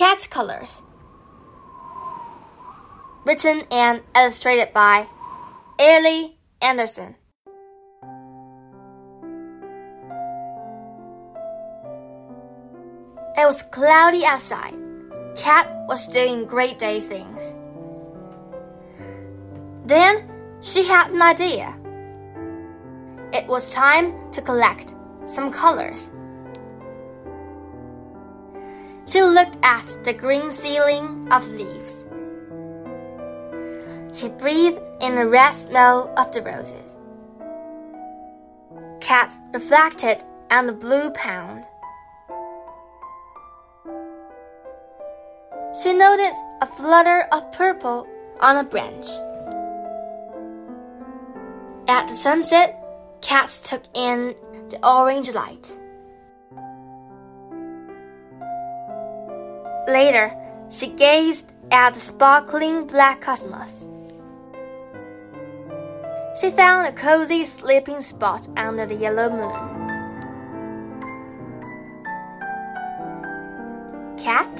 Cat's Colors. Written and illustrated by Airlie Anderson. It was cloudy outside. Cat was doing great day things. Then she had an idea. It was time to collect some colors. She looked at the green ceiling of leaves. She breathed in the red smell of the roses. Cat reflected on the blue pond. She noticed a flutter of purple on a branch. At the sunset, Cat took in the orange light. Later, she gazed at the sparkling black cosmos. She found a cozy sleeping spot under the yellow moon. Cat?